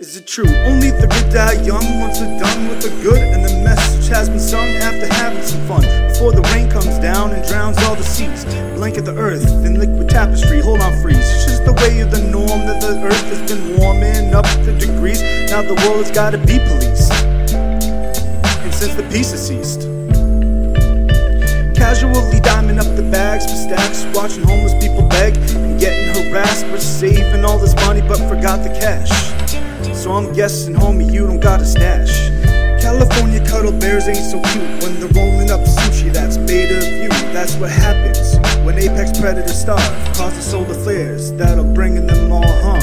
is it true? Only the good die young once they're done with the good, and the message has been sung after having some fun. Before the rain comes down and drowns all the seas, blanket the earth in liquid tapestry. Hold on, freeze. It's just the way of the norm that the earth has been warming up the degrees. Now the world has gotta be policed, and since the peace has ceased. Casually diming up the bags for stacks, watching homeless people beg and getting harassed. We're saving all this money but forgot the cash. So I'm guessing, homie, you don't got a stash. California cuddle bears ain't so cute when they're rolling up sushi that's beta view. That's what happens when apex predators starve, causing solar flares that'll bring them all harm.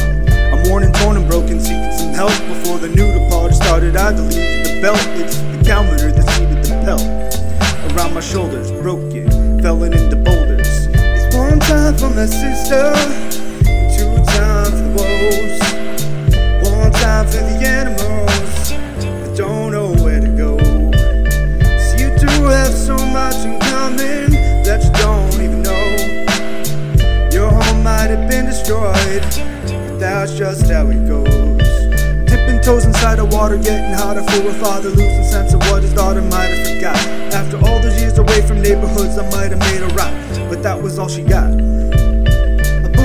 I'm worn and torn and broken, seeking some help before the new party started. I deleted the belt, it's the calendar that's needed the pelt around my shoulders, broken, falling into boulders. It's one time for my sister, one time the animals that don't know where to go. So you two have so much in common that you don't even know. Your home might have been destroyed, but that's just how it goes. Dipping toes inside the water, getting hotter for a father, losing sense of what his daughter might have forgot. After all those years away from neighborhoods, I might have made her rock, but that was all she got.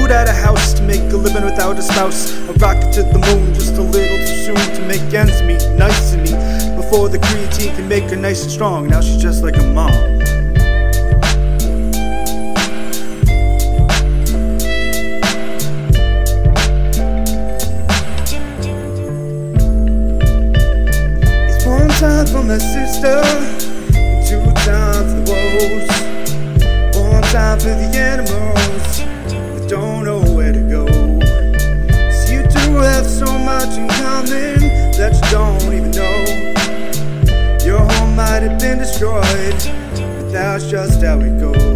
A at a house to make a living without a spouse. A rocket to the moon just a little soon to make ends meet. Nice to me before the creatine can make her nice and strong. Now she's just like a mom. It's one time for my sister, two times for the woes. One time for the animals much in common that you don't even know. Your home might have been destroyed, but that's just how it goes.